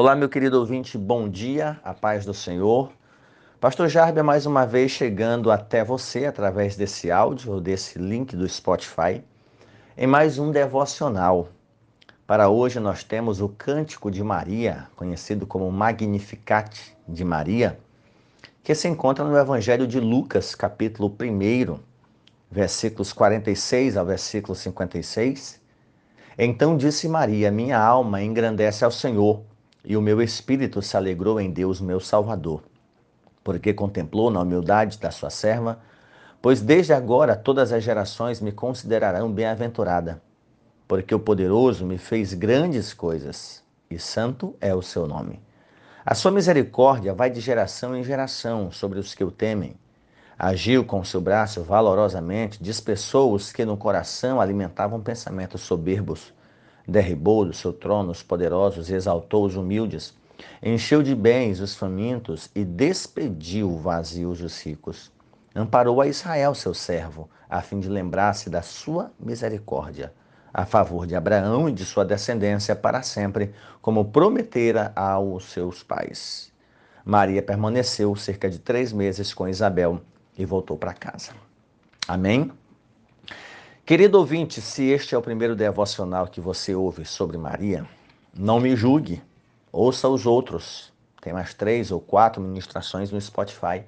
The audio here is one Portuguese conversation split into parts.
Olá, meu querido ouvinte, bom dia, a paz do Senhor. Pastor Jarbia, mais uma vez chegando até você através desse áudio, desse link do Spotify, em mais um devocional. Para hoje nós temos o Cântico de Maria, conhecido como Magnificat de Maria, que se encontra no Evangelho de Lucas, capítulo 1, versículos 46 ao versículo 56. Então disse Maria: Minha alma engrandece ao Senhor, e o meu espírito se alegrou em Deus, meu Salvador porque contemplou na humildade da sua serva, pois desde agora todas as gerações me considerarão bem-aventurada, porque o poderoso me fez grandes coisas, e santo é o seu nome. A sua misericórdia vai de geração em geração sobre os que o temem. Agiu com seu braço valorosamente, dispersou os que no coração alimentavam pensamentos soberbos, derribou do seu trono os poderosos e exaltou os humildes Encheu de bens os famintos e despediu vazios os ricos. Amparou a Israel, seu servo, a fim de lembrar-se da sua misericórdia, a favor de Abraão e de sua descendência para sempre, como prometera aos seus pais. Maria permaneceu cerca de três meses com Isabel e voltou para casa. Amém? Querido ouvinte, se este é o primeiro devocional que você ouve sobre Maria, não me julgue. Ouça os outros. Tem mais três ou quatro ministrações no Spotify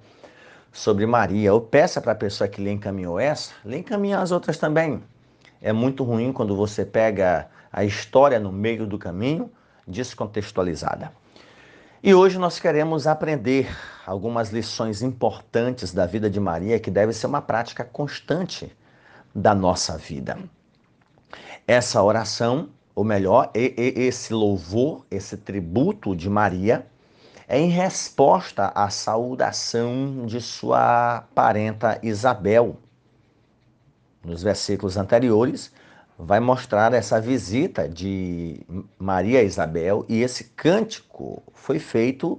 sobre Maria. Ou peça para a pessoa que lhe encaminhou essa, lhe encaminhar as outras também. É muito ruim quando você pega a história no meio do caminho descontextualizada. E hoje nós queremos aprender algumas lições importantes da vida de Maria que deve ser uma prática constante da nossa vida. Essa oração ou melhor, esse louvor, esse tributo de Maria, é em resposta à saudação de sua parenta Isabel. Nos versículos anteriores, vai mostrar essa visita de Maria Isabel e esse cântico foi feito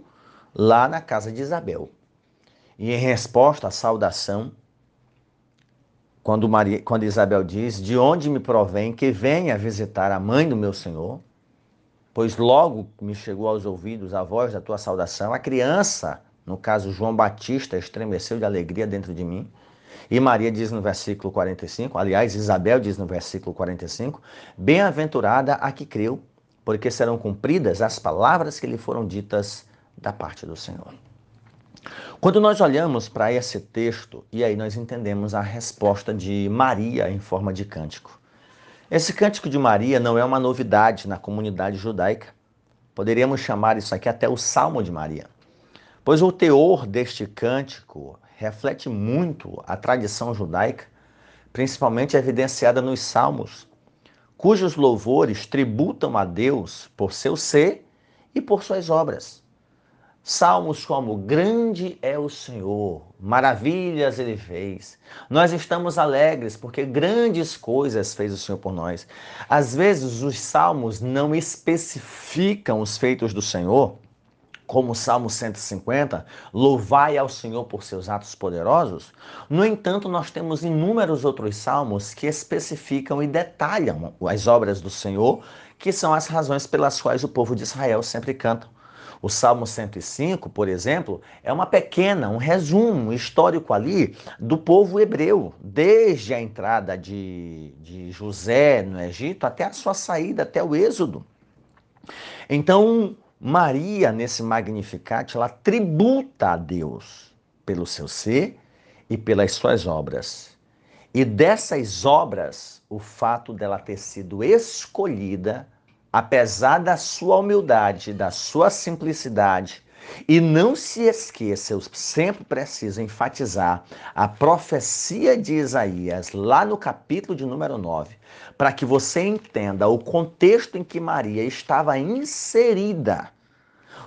lá na casa de Isabel. E em resposta à saudação, quando, Maria, quando Isabel diz: De onde me provém que venha visitar a mãe do meu Senhor? Pois logo me chegou aos ouvidos a voz da tua saudação. A criança, no caso João Batista, estremeceu de alegria dentro de mim. E Maria diz no versículo 45, aliás, Isabel diz no versículo 45: Bem-aventurada a que creu, porque serão cumpridas as palavras que lhe foram ditas da parte do Senhor. Quando nós olhamos para esse texto, e aí nós entendemos a resposta de Maria em forma de cântico. Esse cântico de Maria não é uma novidade na comunidade judaica. Poderíamos chamar isso aqui até o Salmo de Maria. Pois o teor deste cântico reflete muito a tradição judaica, principalmente evidenciada nos Salmos, cujos louvores tributam a Deus por seu ser e por suas obras. Salmos como Grande é o Senhor, maravilhas ele fez. Nós estamos alegres porque grandes coisas fez o Senhor por nós. Às vezes os salmos não especificam os feitos do Senhor, como o Salmo 150, louvai ao Senhor por seus atos poderosos. No entanto, nós temos inúmeros outros salmos que especificam e detalham as obras do Senhor, que são as razões pelas quais o povo de Israel sempre canta. O Salmo 105, por exemplo, é uma pequena, um resumo histórico ali do povo hebreu, desde a entrada de, de José no Egito até a sua saída, até o Êxodo. Então, Maria, nesse Magnificat, ela tributa a Deus pelo seu ser e pelas suas obras. E dessas obras, o fato dela ter sido escolhida apesar da sua humildade, da sua simplicidade, e não se esqueça, eu sempre preciso enfatizar a profecia de Isaías, lá no capítulo de número 9, para que você entenda o contexto em que Maria estava inserida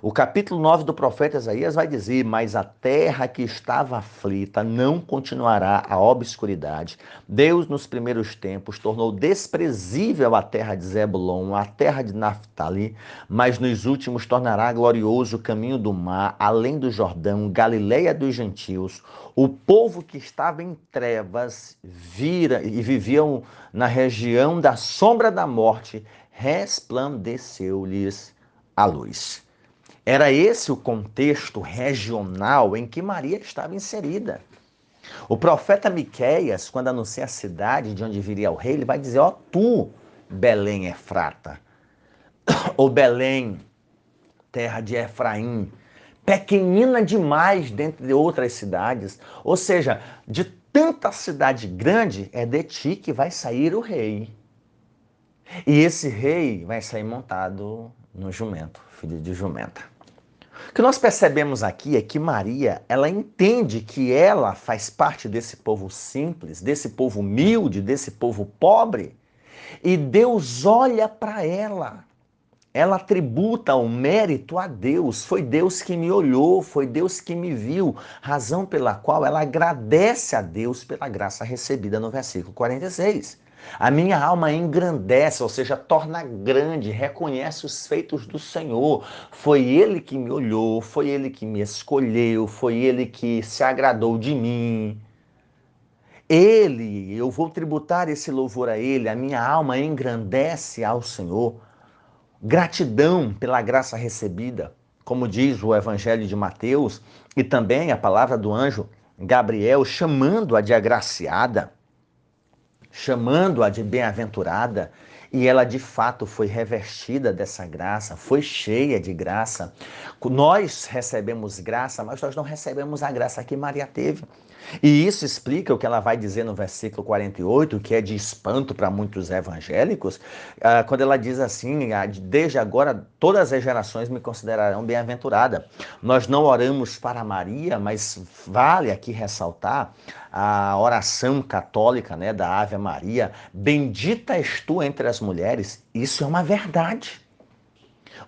o capítulo 9 do profeta Isaías vai dizer: Mas a terra que estava aflita não continuará a obscuridade. Deus, nos primeiros tempos, tornou desprezível a terra de Zebulon, a terra de Naphtali, mas nos últimos tornará glorioso o caminho do mar, além do Jordão, Galileia dos gentios. O povo que estava em trevas vira e viviam na região da sombra da morte, resplandeceu-lhes a luz. Era esse o contexto regional em que Maria estava inserida. O profeta Miqueias, quando anuncia a cidade de onde viria o rei, ele vai dizer: Ó, oh, tu, Belém Efrata, ou Belém, terra de Efraim, pequenina demais dentre outras cidades. Ou seja, de tanta cidade grande, é de ti que vai sair o rei. E esse rei vai sair montado no jumento, filho de jumenta. Que nós percebemos aqui é que Maria, ela entende que ela faz parte desse povo simples, desse povo humilde, desse povo pobre, e Deus olha para ela. Ela tributa o mérito a Deus. Foi Deus que me olhou, foi Deus que me viu, razão pela qual ela agradece a Deus pela graça recebida no versículo 46. A minha alma engrandece, ou seja, torna grande, reconhece os feitos do Senhor. Foi Ele que me olhou, foi Ele que me escolheu, foi Ele que se agradou de mim. Ele, eu vou tributar esse louvor a Ele, a minha alma engrandece ao Senhor. Gratidão pela graça recebida, como diz o Evangelho de Mateus, e também a palavra do anjo Gabriel chamando-a de agraciada chamando-a de bem-aventurada, e ela de fato foi revestida dessa graça, foi cheia de graça. Nós recebemos graça, mas nós não recebemos a graça que Maria teve. E isso explica o que ela vai dizer no versículo 48, que é de espanto para muitos evangélicos, ah, quando ela diz assim: ah, Desde agora todas as gerações me considerarão bem-aventurada. Nós não oramos para Maria, mas vale aqui ressaltar a oração católica né, da Ave Maria: Bendita és tu entre as mulheres. Isso é uma verdade.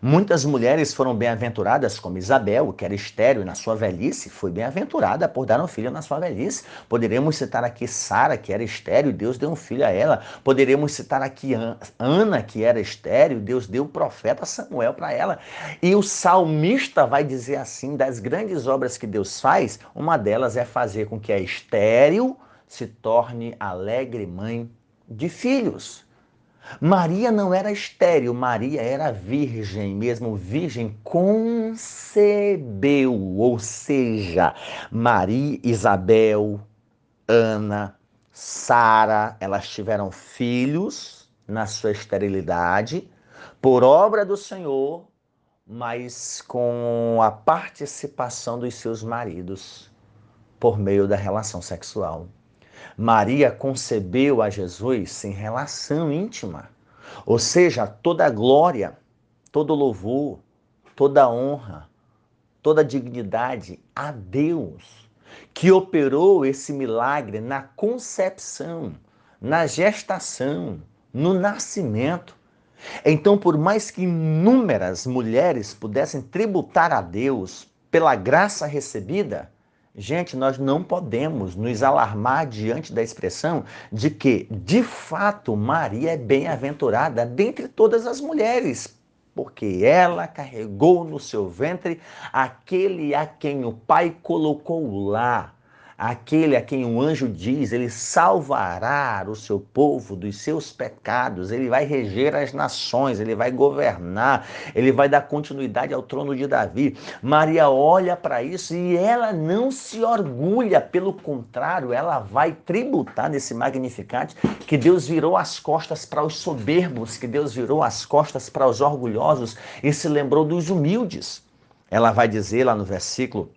Muitas mulheres foram bem-aventuradas, como Isabel, que era estéreo na sua velhice, foi bem-aventurada por dar um filho na sua velhice. Poderemos citar aqui Sara, que era estéreo, Deus deu um filho a ela. Poderemos citar aqui Ana, que era estéreo, Deus deu o profeta Samuel para ela. E o salmista vai dizer assim: das grandes obras que Deus faz, uma delas é fazer com que a estéreo se torne alegre mãe de filhos. Maria não era estéril, Maria era virgem, mesmo virgem concebeu, ou seja, Maria, Isabel, Ana, Sara, elas tiveram filhos na sua esterilidade, por obra do Senhor, mas com a participação dos seus maridos por meio da relação sexual. Maria concebeu a Jesus sem relação íntima. Ou seja, toda glória, todo louvor, toda honra, toda dignidade a Deus, que operou esse milagre na concepção, na gestação, no nascimento. Então, por mais que inúmeras mulheres pudessem tributar a Deus pela graça recebida, Gente, nós não podemos nos alarmar diante da expressão de que, de fato, Maria é bem-aventurada dentre todas as mulheres, porque ela carregou no seu ventre aquele a quem o Pai colocou lá aquele a quem o anjo diz, ele salvará o seu povo dos seus pecados, ele vai reger as nações, ele vai governar, ele vai dar continuidade ao trono de Davi. Maria olha para isso e ela não se orgulha, pelo contrário, ela vai tributar nesse Magnificat que Deus virou as costas para os soberbos, que Deus virou as costas para os orgulhosos e se lembrou dos humildes. Ela vai dizer lá no versículo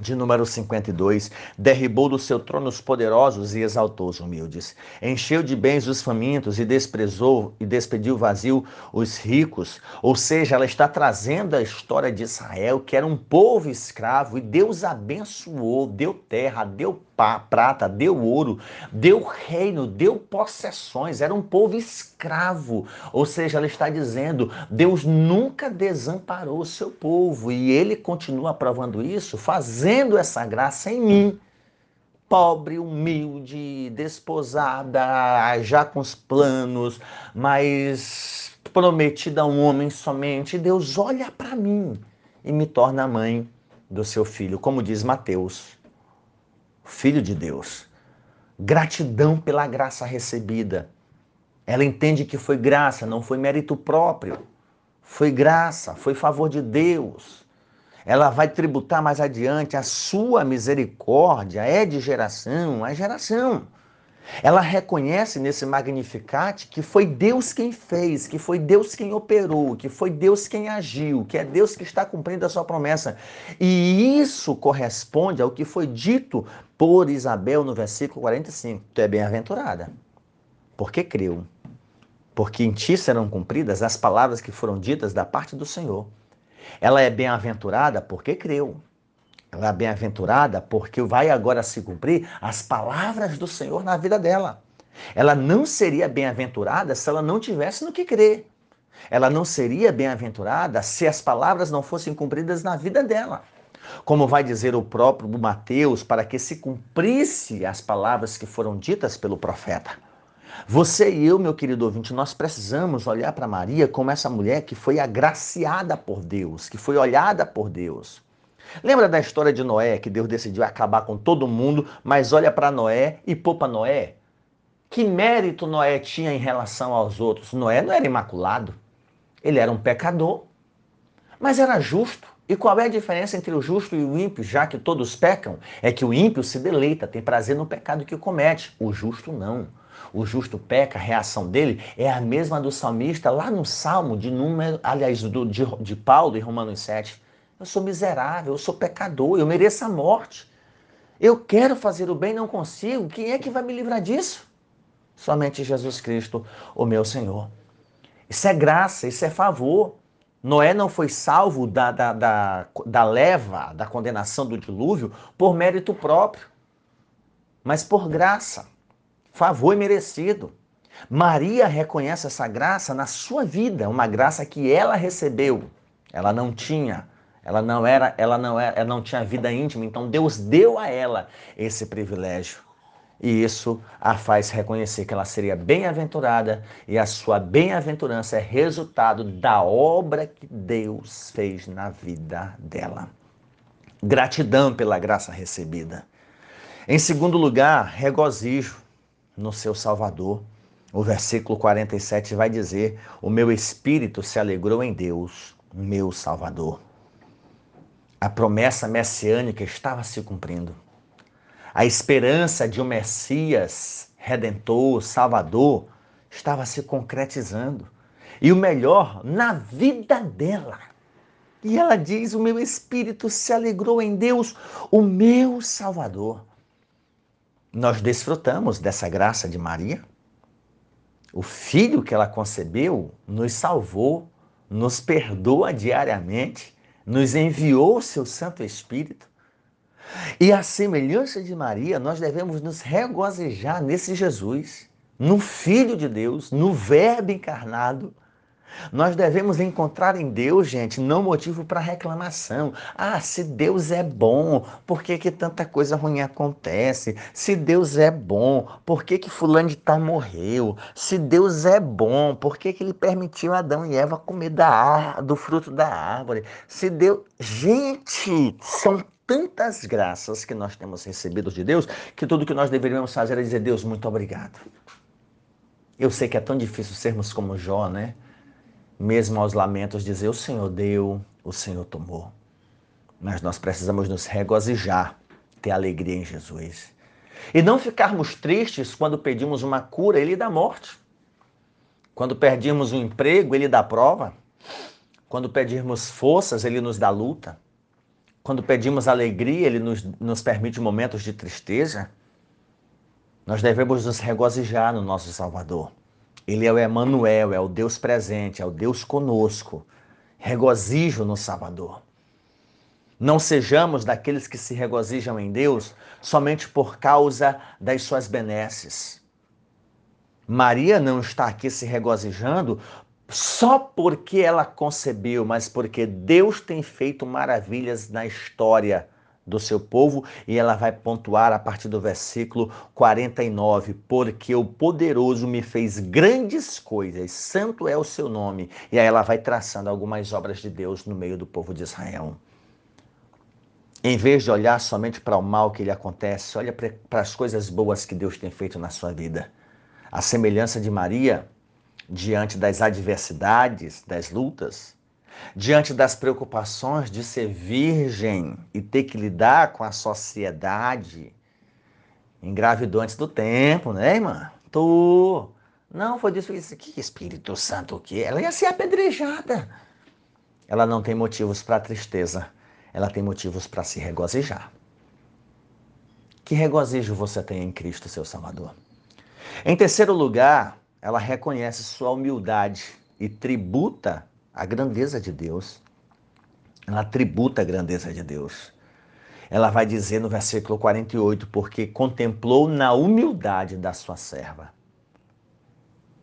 de número 52, derribou do seu trono os poderosos e exaltou os humildes. Encheu de bens os famintos e desprezou e despediu vazio os ricos. Ou seja, ela está trazendo a história de Israel, que era um povo escravo, e Deus abençoou, deu terra, deu prata, deu ouro, deu reino, deu possessões, era um povo escravo. Ou seja, ela está dizendo: Deus nunca desamparou o seu povo e ele continua provando isso, fazendo essa graça em mim. Pobre, humilde, desposada, já com os planos, mas prometida a um homem somente. Deus olha para mim e me torna mãe do seu filho, como diz Mateus filho de Deus. Gratidão pela graça recebida. Ela entende que foi graça, não foi mérito próprio. Foi graça, foi favor de Deus. Ela vai tributar mais adiante, a sua misericórdia é de geração a geração. Ela reconhece nesse Magnificat que foi Deus quem fez, que foi Deus quem operou, que foi Deus quem agiu, que é Deus que está cumprindo a sua promessa. E isso corresponde ao que foi dito por Isabel no versículo 45. Tu é bem-aventurada, porque creu, porque em ti serão cumpridas as palavras que foram ditas da parte do Senhor. Ela é bem-aventurada porque creu. Ela é bem-aventurada porque vai agora se cumprir as palavras do Senhor na vida dela. Ela não seria bem-aventurada se ela não tivesse no que crer. Ela não seria bem-aventurada se as palavras não fossem cumpridas na vida dela. Como vai dizer o próprio Mateus, para que se cumprisse as palavras que foram ditas pelo profeta. Você e eu, meu querido ouvinte, nós precisamos olhar para Maria como essa mulher que foi agraciada por Deus, que foi olhada por Deus. Lembra da história de Noé, que Deus decidiu acabar com todo mundo, mas olha para Noé e poupa Noé? Que mérito Noé tinha em relação aos outros? Noé não era imaculado. Ele era um pecador, mas era justo. E qual é a diferença entre o justo e o ímpio, já que todos pecam? É que o ímpio se deleita, tem prazer no pecado que comete. O justo não. O justo peca, a reação dele é a mesma do salmista lá no Salmo de número, aliás, do, de, de Paulo em Romanos 7. Eu sou miserável, eu sou pecador, eu mereço a morte. Eu quero fazer o bem, não consigo. Quem é que vai me livrar disso? Somente Jesus Cristo, o meu Senhor. Isso é graça, isso é favor. Noé não foi salvo da, da, da, da leva, da condenação do dilúvio, por mérito próprio, mas por graça. Favor merecido. Maria reconhece essa graça na sua vida, uma graça que ela recebeu. Ela não tinha ela não era, ela não era, ela não tinha vida íntima, então Deus deu a ela esse privilégio. E isso a faz reconhecer que ela seria bem-aventurada e a sua bem-aventurança é resultado da obra que Deus fez na vida dela. Gratidão pela graça recebida. Em segundo lugar, regozijo no seu Salvador. O versículo 47 vai dizer: O meu espírito se alegrou em Deus, meu Salvador a promessa messiânica estava se cumprindo. A esperança de um Messias redentor, salvador, estava se concretizando. E o melhor, na vida dela. E ela diz: O meu espírito se alegrou em Deus, o meu Salvador. Nós desfrutamos dessa graça de Maria. O filho que ela concebeu nos salvou, nos perdoa diariamente nos enviou o seu Santo Espírito. E a semelhança de Maria, nós devemos nos regozijar nesse Jesus, no Filho de Deus, no Verbo encarnado nós devemos encontrar em Deus, gente, não motivo para reclamação. Ah, se Deus é bom, por que, que tanta coisa ruim acontece? Se Deus é bom, por que, que fulano de tal morreu? Se Deus é bom, por que, que ele permitiu Adão e Eva comer da do fruto da árvore? Se Deus... Gente, são tantas graças que nós temos recebido de Deus que tudo que nós deveríamos fazer é dizer, Deus, muito obrigado. Eu sei que é tão difícil sermos como Jó, né? Mesmo aos lamentos, dizer: O Senhor deu, o Senhor tomou. Mas nós precisamos nos regozijar, ter alegria em Jesus. E não ficarmos tristes quando pedimos uma cura, Ele dá morte. Quando perdemos um emprego, Ele dá prova. Quando pedirmos forças, Ele nos dá luta. Quando pedimos alegria, Ele nos, nos permite momentos de tristeza. Nós devemos nos regozijar no nosso Salvador. Ele é o Emanuel, é o Deus presente, é o Deus conosco. Regozijo no Salvador. Não sejamos daqueles que se regozijam em Deus somente por causa das suas benesses. Maria não está aqui se regozijando só porque ela concebeu, mas porque Deus tem feito maravilhas na história do seu povo, e ela vai pontuar a partir do versículo 49, porque o poderoso me fez grandes coisas, santo é o seu nome. E aí ela vai traçando algumas obras de Deus no meio do povo de Israel. Em vez de olhar somente para o mal que lhe acontece, olha para as coisas boas que Deus tem feito na sua vida. A semelhança de Maria, diante das adversidades, das lutas, diante das preocupações de ser virgem e ter que lidar com a sociedade, engravidou antes do tempo, né, irmã? Tu. Não, foi disso. Que Espírito Santo o quê? Ela ia ser apedrejada. Ela não tem motivos para tristeza. Ela tem motivos para se regozijar. Que regozijo você tem em Cristo, seu Salvador? Em terceiro lugar, ela reconhece sua humildade e tributa a grandeza de Deus. Ela tributa a grandeza de Deus. Ela vai dizer no versículo 48, porque contemplou na humildade da sua serva.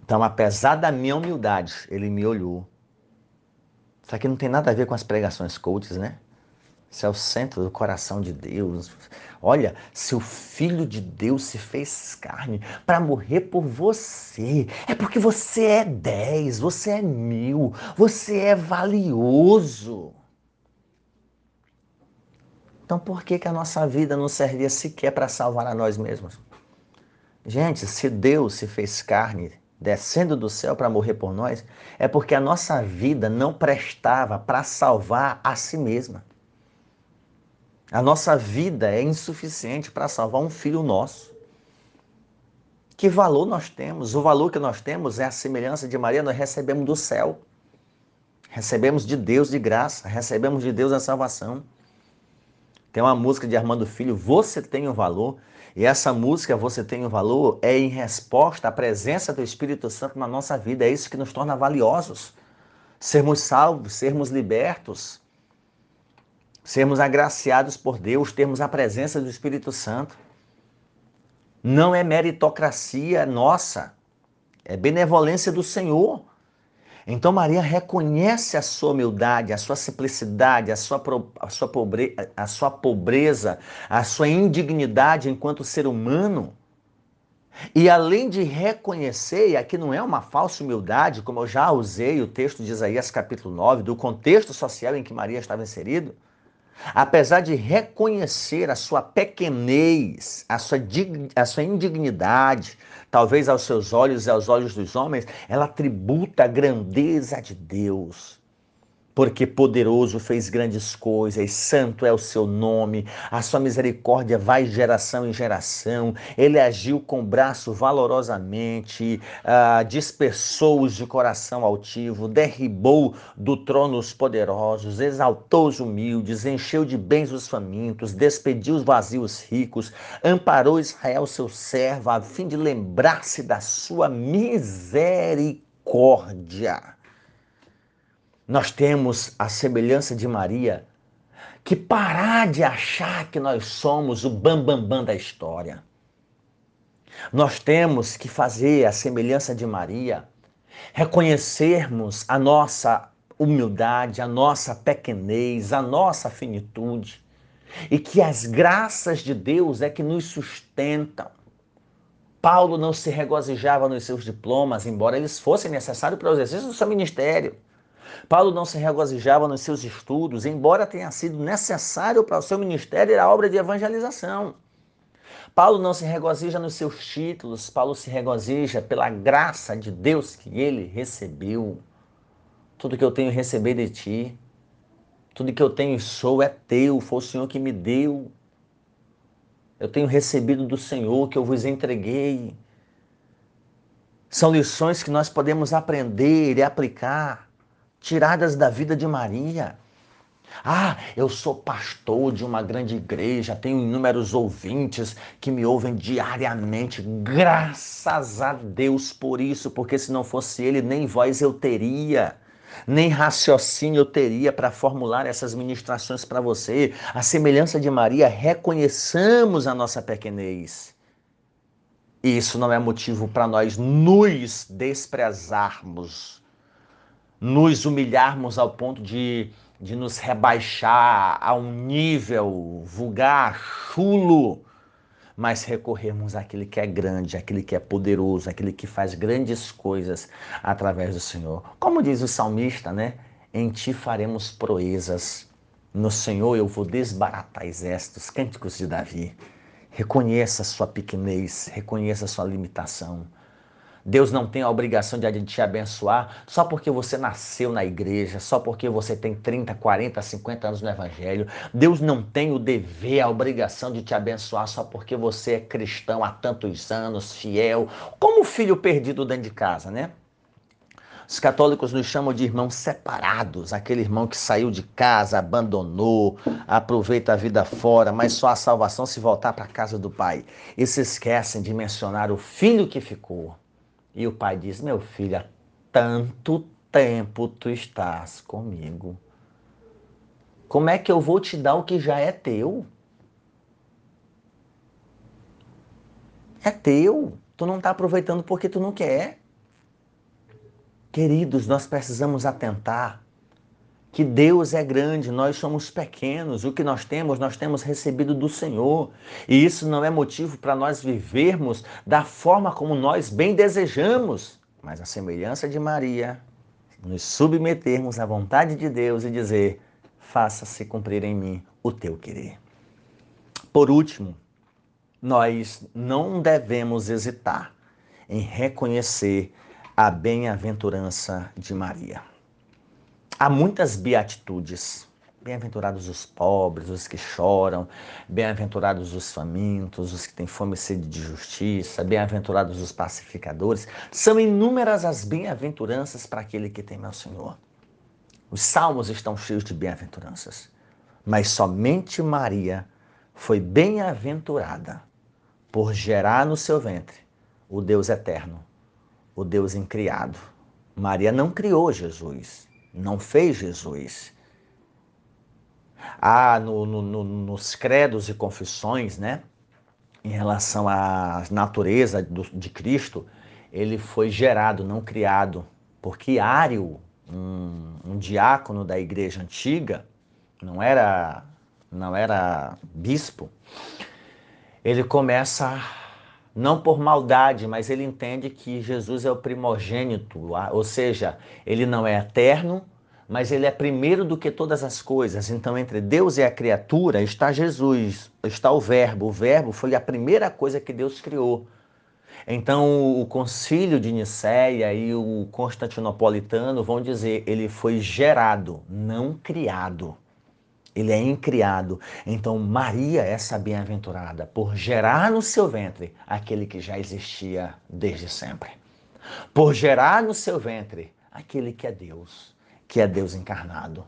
Então, apesar da minha humildade, ele me olhou. Isso aqui não tem nada a ver com as pregações coaches, né? Isso é o centro do coração de Deus. Olha, se o Filho de Deus se fez carne para morrer por você, é porque você é dez, você é mil, você é valioso. Então por que, que a nossa vida não servia sequer para salvar a nós mesmos? Gente, se Deus se fez carne, descendo do céu para morrer por nós, é porque a nossa vida não prestava para salvar a si mesma. A nossa vida é insuficiente para salvar um filho nosso. Que valor nós temos? O valor que nós temos é a semelhança de Maria, nós recebemos do céu. Recebemos de Deus de graça, recebemos de Deus a salvação. Tem uma música de Armando Filho, Você Tem o Valor. E essa música, Você Tem o Valor, é em resposta à presença do Espírito Santo na nossa vida. É isso que nos torna valiosos. Sermos salvos, sermos libertos sermos agraciados por Deus, termos a presença do Espírito Santo. Não é meritocracia nossa, é benevolência do Senhor. Então Maria reconhece a sua humildade, a sua simplicidade, a sua, a sua, pobre, a sua pobreza, a sua indignidade enquanto ser humano. E além de reconhecer, e aqui não é uma falsa humildade, como eu já usei o texto de Isaías capítulo 9, do contexto social em que Maria estava inserido, Apesar de reconhecer a sua pequenez, a sua, a sua indignidade, talvez aos seus olhos e aos olhos dos homens, ela tributa a grandeza de Deus porque poderoso fez grandes coisas, santo é o seu nome, a sua misericórdia vai geração em geração, ele agiu com braço valorosamente, uh, dispersou os de coração altivo, derribou do trono os poderosos, exaltou os humildes, encheu de bens os famintos, despediu os vazios ricos, amparou Israel seu servo, a fim de lembrar-se da sua misericórdia nós temos a semelhança de Maria, que parar de achar que nós somos o bambambam bam, bam da história. Nós temos que fazer a semelhança de Maria, reconhecermos a nossa humildade, a nossa pequenez, a nossa finitude, e que as graças de Deus é que nos sustentam. Paulo não se regozijava nos seus diplomas, embora eles fossem necessários para o exercício do seu ministério. Paulo não se regozijava nos seus estudos, embora tenha sido necessário para o seu ministério a obra de evangelização. Paulo não se regozija nos seus títulos, Paulo se regozija pela graça de Deus que ele recebeu. Tudo que eu tenho recebido de ti, tudo que eu tenho e sou é teu, foi o Senhor que me deu. Eu tenho recebido do Senhor que eu vos entreguei. São lições que nós podemos aprender e aplicar tiradas da vida de Maria. Ah, eu sou pastor de uma grande igreja, tenho inúmeros ouvintes que me ouvem diariamente. Graças a Deus por isso, porque se não fosse Ele, nem voz eu teria, nem raciocínio eu teria para formular essas ministrações para você. A semelhança de Maria, reconheçamos a nossa pequenez. E isso não é motivo para nós nos desprezarmos nos humilharmos ao ponto de, de nos rebaixar a um nível vulgar, chulo, mas recorrermos àquele que é grande, àquele que é poderoso, àquele que faz grandes coisas através do Senhor. Como diz o salmista, né? Em ti faremos proezas. No Senhor eu vou desbaratar exércitos, cânticos de Davi. Reconheça a sua pequenez, reconheça a sua limitação. Deus não tem a obrigação de te abençoar só porque você nasceu na igreja, só porque você tem 30, 40, 50 anos no Evangelho. Deus não tem o dever, a obrigação de te abençoar só porque você é cristão há tantos anos, fiel, como o filho perdido dentro de casa, né? Os católicos nos chamam de irmãos separados, aquele irmão que saiu de casa, abandonou, aproveita a vida fora, mas só a salvação se voltar para a casa do pai. E se esquecem de mencionar o filho que ficou. E o pai diz: Meu filho, há tanto tempo tu estás comigo. Como é que eu vou te dar o que já é teu? É teu. Tu não está aproveitando porque tu não quer. Queridos, nós precisamos atentar que Deus é grande, nós somos pequenos, o que nós temos, nós temos recebido do Senhor. E isso não é motivo para nós vivermos da forma como nós bem desejamos, mas a semelhança de Maria, nos submetermos à vontade de Deus e dizer: faça-se cumprir em mim o teu querer. Por último, nós não devemos hesitar em reconhecer a bem-aventurança de Maria. Há muitas beatitudes. Bem-aventurados os pobres, os que choram, bem-aventurados os famintos, os que têm fome e sede de justiça, bem-aventurados os pacificadores. São inúmeras as bem-aventuranças para aquele que teme ao Senhor. Os salmos estão cheios de bem-aventuranças, mas somente Maria foi bem-aventurada por gerar no seu ventre o Deus eterno, o Deus incriado. Maria não criou Jesus, não fez Jesus. Ah, no, no, no, nos credos e confissões, né? Em relação à natureza do, de Cristo, ele foi gerado, não criado. Porque Ário, um, um diácono da igreja antiga, não era, não era bispo, ele começa não por maldade, mas ele entende que Jesus é o primogênito, ou seja, ele não é eterno, mas ele é primeiro do que todas as coisas. Então, entre Deus e a criatura está Jesus, está o Verbo. O Verbo foi a primeira coisa que Deus criou. Então, o concílio de Nicéia e o constantinopolitano vão dizer, ele foi gerado, não criado ele é incriado. Então, Maria, essa bem-aventurada, por gerar no seu ventre aquele que já existia desde sempre. Por gerar no seu ventre aquele que é Deus, que é Deus encarnado.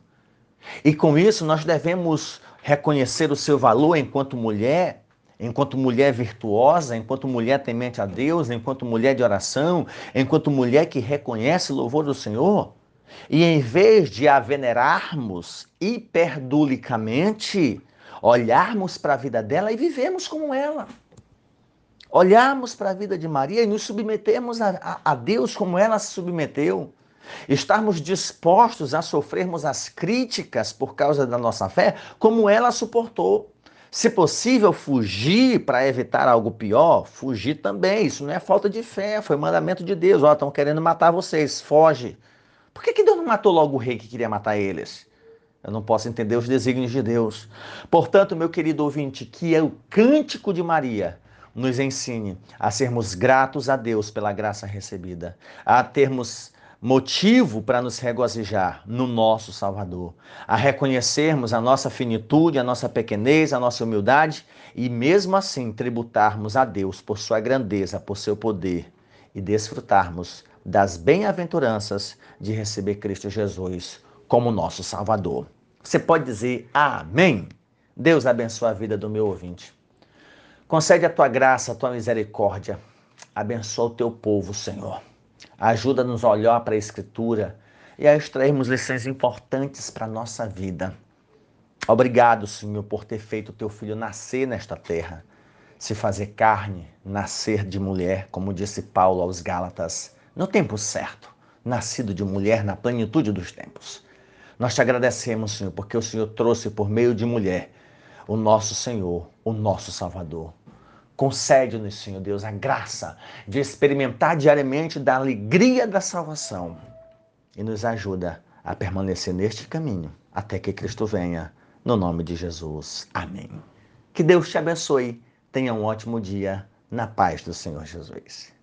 E com isso, nós devemos reconhecer o seu valor enquanto mulher, enquanto mulher virtuosa, enquanto mulher temente a Deus, enquanto mulher de oração, enquanto mulher que reconhece o louvor do Senhor. E em vez de a venerarmos hiperdulicamente, olharmos para a vida dela e vivemos como ela. Olharmos para a vida de Maria e nos submetermos a, a, a Deus como ela se submeteu. Estarmos dispostos a sofrermos as críticas por causa da nossa fé, como ela suportou. Se possível, fugir para evitar algo pior, fugir também. Isso não é falta de fé, foi mandamento de Deus. Ó, estão querendo matar vocês, foge. Por que, que Deus não matou logo o rei que queria matar eles? Eu não posso entender os desígnios de Deus. Portanto, meu querido ouvinte, que é o cântico de Maria nos ensine a sermos gratos a Deus pela graça recebida, a termos motivo para nos regozijar no nosso Salvador, a reconhecermos a nossa finitude, a nossa pequenez, a nossa humildade e mesmo assim tributarmos a Deus por sua grandeza, por seu poder e desfrutarmos das bem-aventuranças de receber Cristo Jesus como nosso Salvador. Você pode dizer amém? Deus abençoe a vida do meu ouvinte. Concede a tua graça, a tua misericórdia. Abençoa o teu povo, Senhor. Ajuda-nos a olhar para a Escritura e a extrairmos lições importantes para a nossa vida. Obrigado, Senhor, por ter feito o teu filho nascer nesta terra, se fazer carne, nascer de mulher, como disse Paulo aos Gálatas no tempo certo, nascido de mulher na plenitude dos tempos. Nós te agradecemos, Senhor, porque o Senhor trouxe por meio de mulher o nosso Senhor, o nosso Salvador. Concede-nos, Senhor Deus, a graça de experimentar diariamente da alegria da salvação e nos ajuda a permanecer neste caminho até que Cristo venha. No nome de Jesus. Amém. Que Deus te abençoe. Tenha um ótimo dia na paz do Senhor Jesus.